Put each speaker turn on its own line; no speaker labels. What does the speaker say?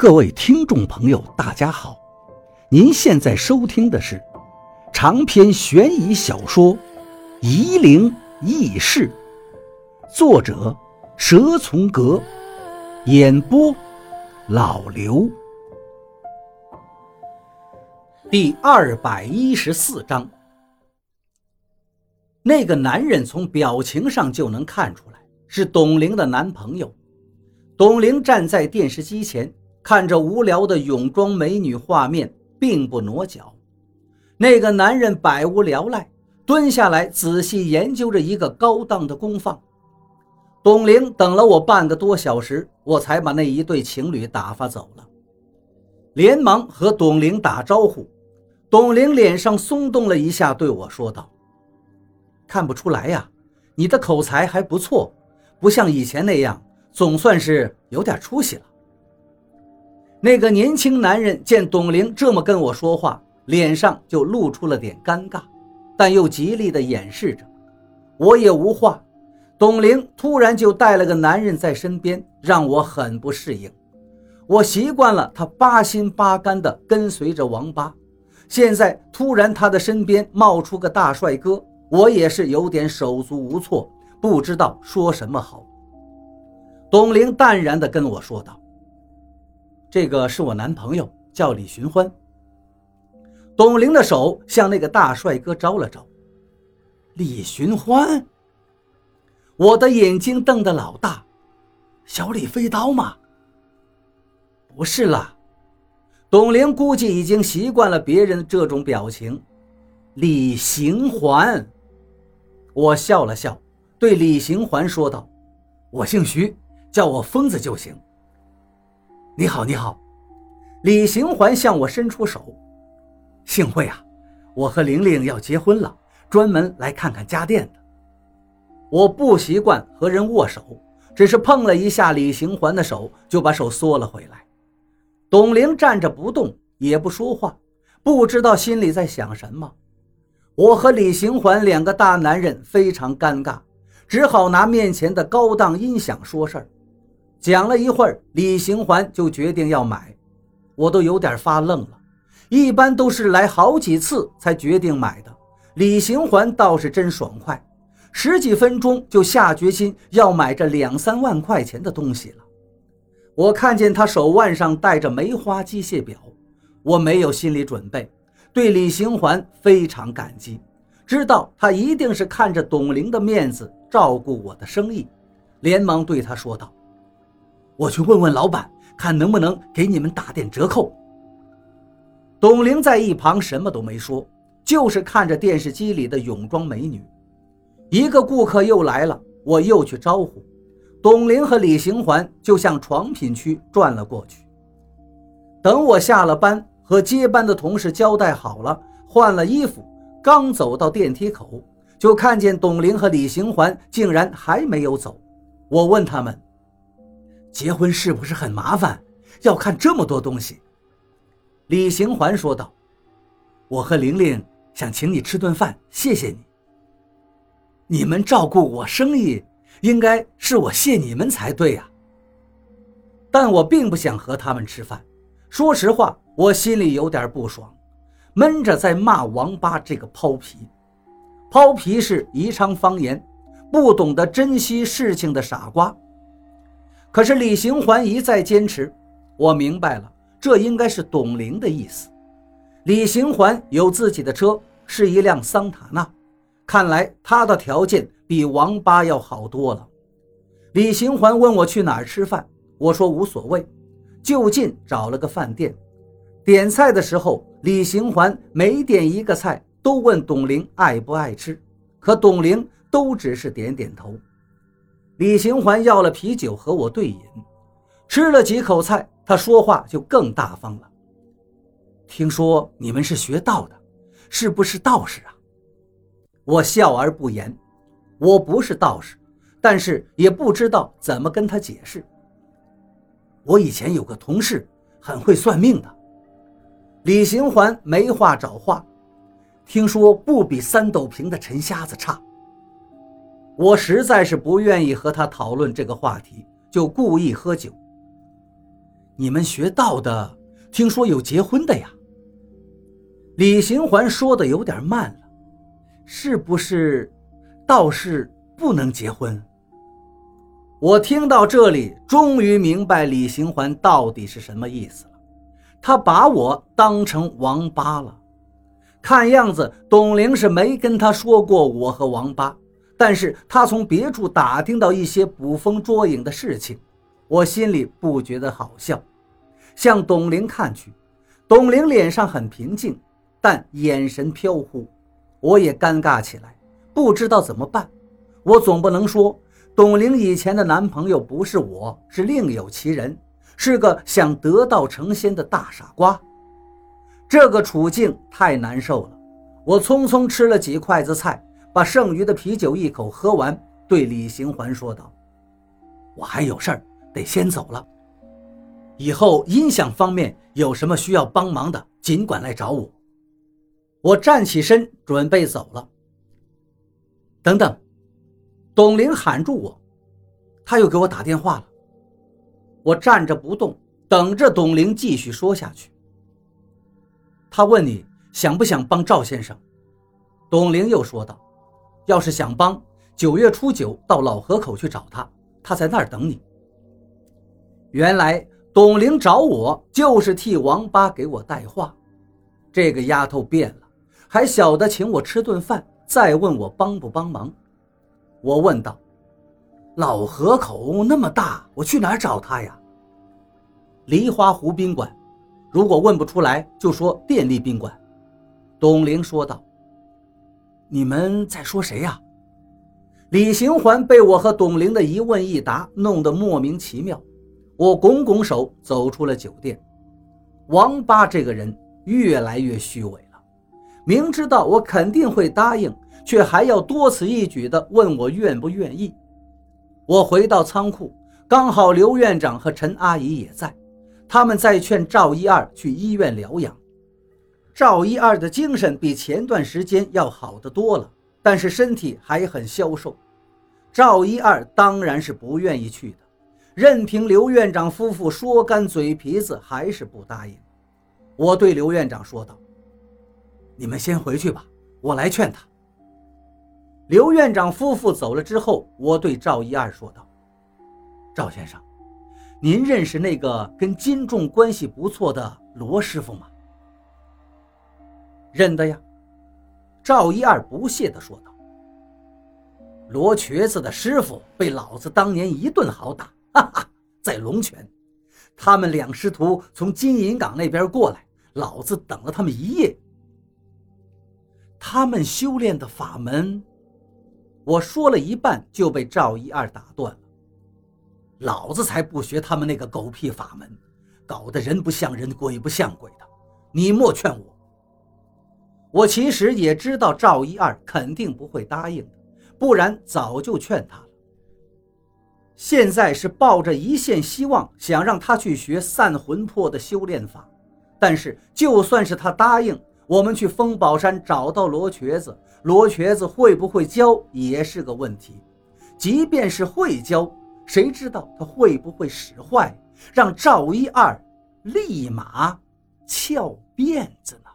各位听众朋友，大家好！您现在收听的是长篇悬疑小说《夷陵轶事》，作者蛇从阁，演播老刘。第二百一十四章，那个男人从表情上就能看出来是董玲的男朋友。董玲站在电视机前。看着无聊的泳装美女画面，并不挪脚。那个男人百无聊赖，蹲下来仔细研究着一个高档的功放。董玲等了我半个多小时，我才把那一对情侣打发走了，连忙和董玲打招呼。董玲脸上松动了一下，对我说道：“看不出来呀，你的口才还不错，不像以前那样，总算是有点出息了。”那个年轻男人见董玲这么跟我说话，脸上就露出了点尴尬，但又极力的掩饰着。我也无话。董玲突然就带了个男人在身边，让我很不适应。我习惯了他八心八肝的跟随着王八，现在突然他的身边冒出个大帅哥，我也是有点手足无措，不知道说什么好。董玲淡然地跟我说道。这个是我男朋友，叫李寻欢。董玲的手向那个大帅哥招了招。李寻欢，我的眼睛瞪得老大。小李飞刀吗？不是啦。董玲估计已经习惯了别人这种表情。李行环，我笑了笑，对李行环说道：“我姓徐，叫我疯子就行。”你好，你好，李行环向我伸出手。幸会啊，我和玲玲要结婚了，专门来看看家电的。我不习惯和人握手，只是碰了一下李行环的手，就把手缩了回来。董玲站着不动，也不说话，不知道心里在想什么。我和李行环两个大男人非常尴尬，只好拿面前的高档音响说事儿。讲了一会儿，李行环就决定要买，我都有点发愣了。一般都是来好几次才决定买的，李行环倒是真爽快，十几分钟就下决心要买这两三万块钱的东西了。我看见他手腕上戴着梅花机械表，我没有心理准备，对李行环非常感激，知道他一定是看着董玲的面子照顾我的生意，连忙对他说道。我去问问老板，看能不能给你们打点折扣。董玲在一旁什么都没说，就是看着电视机里的泳装美女。一个顾客又来了，我又去招呼，董玲和李行环就向床品区转了过去。等我下了班，和接班的同事交代好了，换了衣服，刚走到电梯口，就看见董玲和李行环竟然还没有走。我问他们。结婚是不是很麻烦？要看这么多东西。李行环说道：“我和玲玲想请你吃顿饭，谢谢你。你们照顾我生意，应该是我谢你们才对呀。但我并不想和他们吃饭。说实话，我心里有点不爽，闷着在骂王八这个抛皮。抛皮是宜昌方言，不懂得珍惜事情的傻瓜。”可是李行环一再坚持，我明白了，这应该是董玲的意思。李行环有自己的车，是一辆桑塔纳，看来他的条件比王八要好多了。李行环问我去哪儿吃饭，我说无所谓，就近找了个饭店。点菜的时候，李行环每点一个菜都问董玲爱不爱吃，可董玲都只是点点头。李行环要了啤酒和我对饮，吃了几口菜，他说话就更大方了。听说你们是学道的，是不是道士啊？我笑而不言。我不是道士，但是也不知道怎么跟他解释。我以前有个同事很会算命的。李行环没话找话，听说不比三斗瓶的陈瞎子差。我实在是不愿意和他讨论这个话题，就故意喝酒。你们学道的，听说有结婚的呀？李行环说的有点慢了，是不是道士不能结婚？我听到这里，终于明白李行环到底是什么意思了。他把我当成王八了。看样子，董玲是没跟他说过我和王八，但是他从别处打听到一些捕风捉影的事情，我心里不觉得好笑。向董玲看去，董玲脸上很平静，但眼神飘忽，我也尴尬起来，不知道怎么办。我总不能说。董玲以前的男朋友不是我，是另有其人，是个想得道成仙的大傻瓜。这个处境太难受了。我匆匆吃了几筷子菜，把剩余的啤酒一口喝完，对李行环说道：“我还有事儿，得先走了。以后音响方面有什么需要帮忙的，尽管来找我。”我站起身准备走了。等等。董玲喊住我，他又给我打电话了。我站着不动，等着董玲继续说下去。他问你想不想帮赵先生？董玲又说道：“要是想帮，九月初九到老河口去找他，他在那儿等你。”原来董玲找我就是替王八给我带话。这个丫头变了，还晓得请我吃顿饭，再问我帮不帮忙。我问道：“老河口那么大，我去哪儿找他呀？”梨花湖宾馆。如果问不出来，就说电力宾馆。董玲说道：“你们在说谁呀？”李行环被我和董玲的一问一答弄得莫名其妙。我拱拱手走出了酒店。王八这个人越来越虚伪了，明知道我肯定会答应。却还要多此一举地问我愿不愿意。我回到仓库，刚好刘院长和陈阿姨也在，他们在劝赵一二去医院疗养。赵一二的精神比前段时间要好得多了，但是身体还很消瘦。赵一二当然是不愿意去的，任凭刘院长夫妇说干嘴皮子，还是不答应。我对刘院长说道：“你们先回去吧，我来劝他。”刘院长夫妇走了之后，我对赵一二说道：“赵先生，您认识那个跟金仲关系不错的罗师傅吗？”“认得呀。”赵一二不屑地说道。“罗瘸子的师傅被老子当年一顿好打，哈哈，在龙泉。他们两师徒从金银港那边过来，老子等了他们一夜。他们修炼的法门……”我说了一半就被赵一二打断了。老子才不学他们那个狗屁法门，搞得人不像人，鬼不像鬼的。你莫劝我。我其实也知道赵一二肯定不会答应的，不然早就劝他了。现在是抱着一线希望，想让他去学散魂魄的修炼法。但是就算是他答应，我们去风宝山找到罗瘸子。罗瘸子会不会教也是个问题，即便是会教，谁知道他会不会使坏，让赵一二立马翘辫子呢？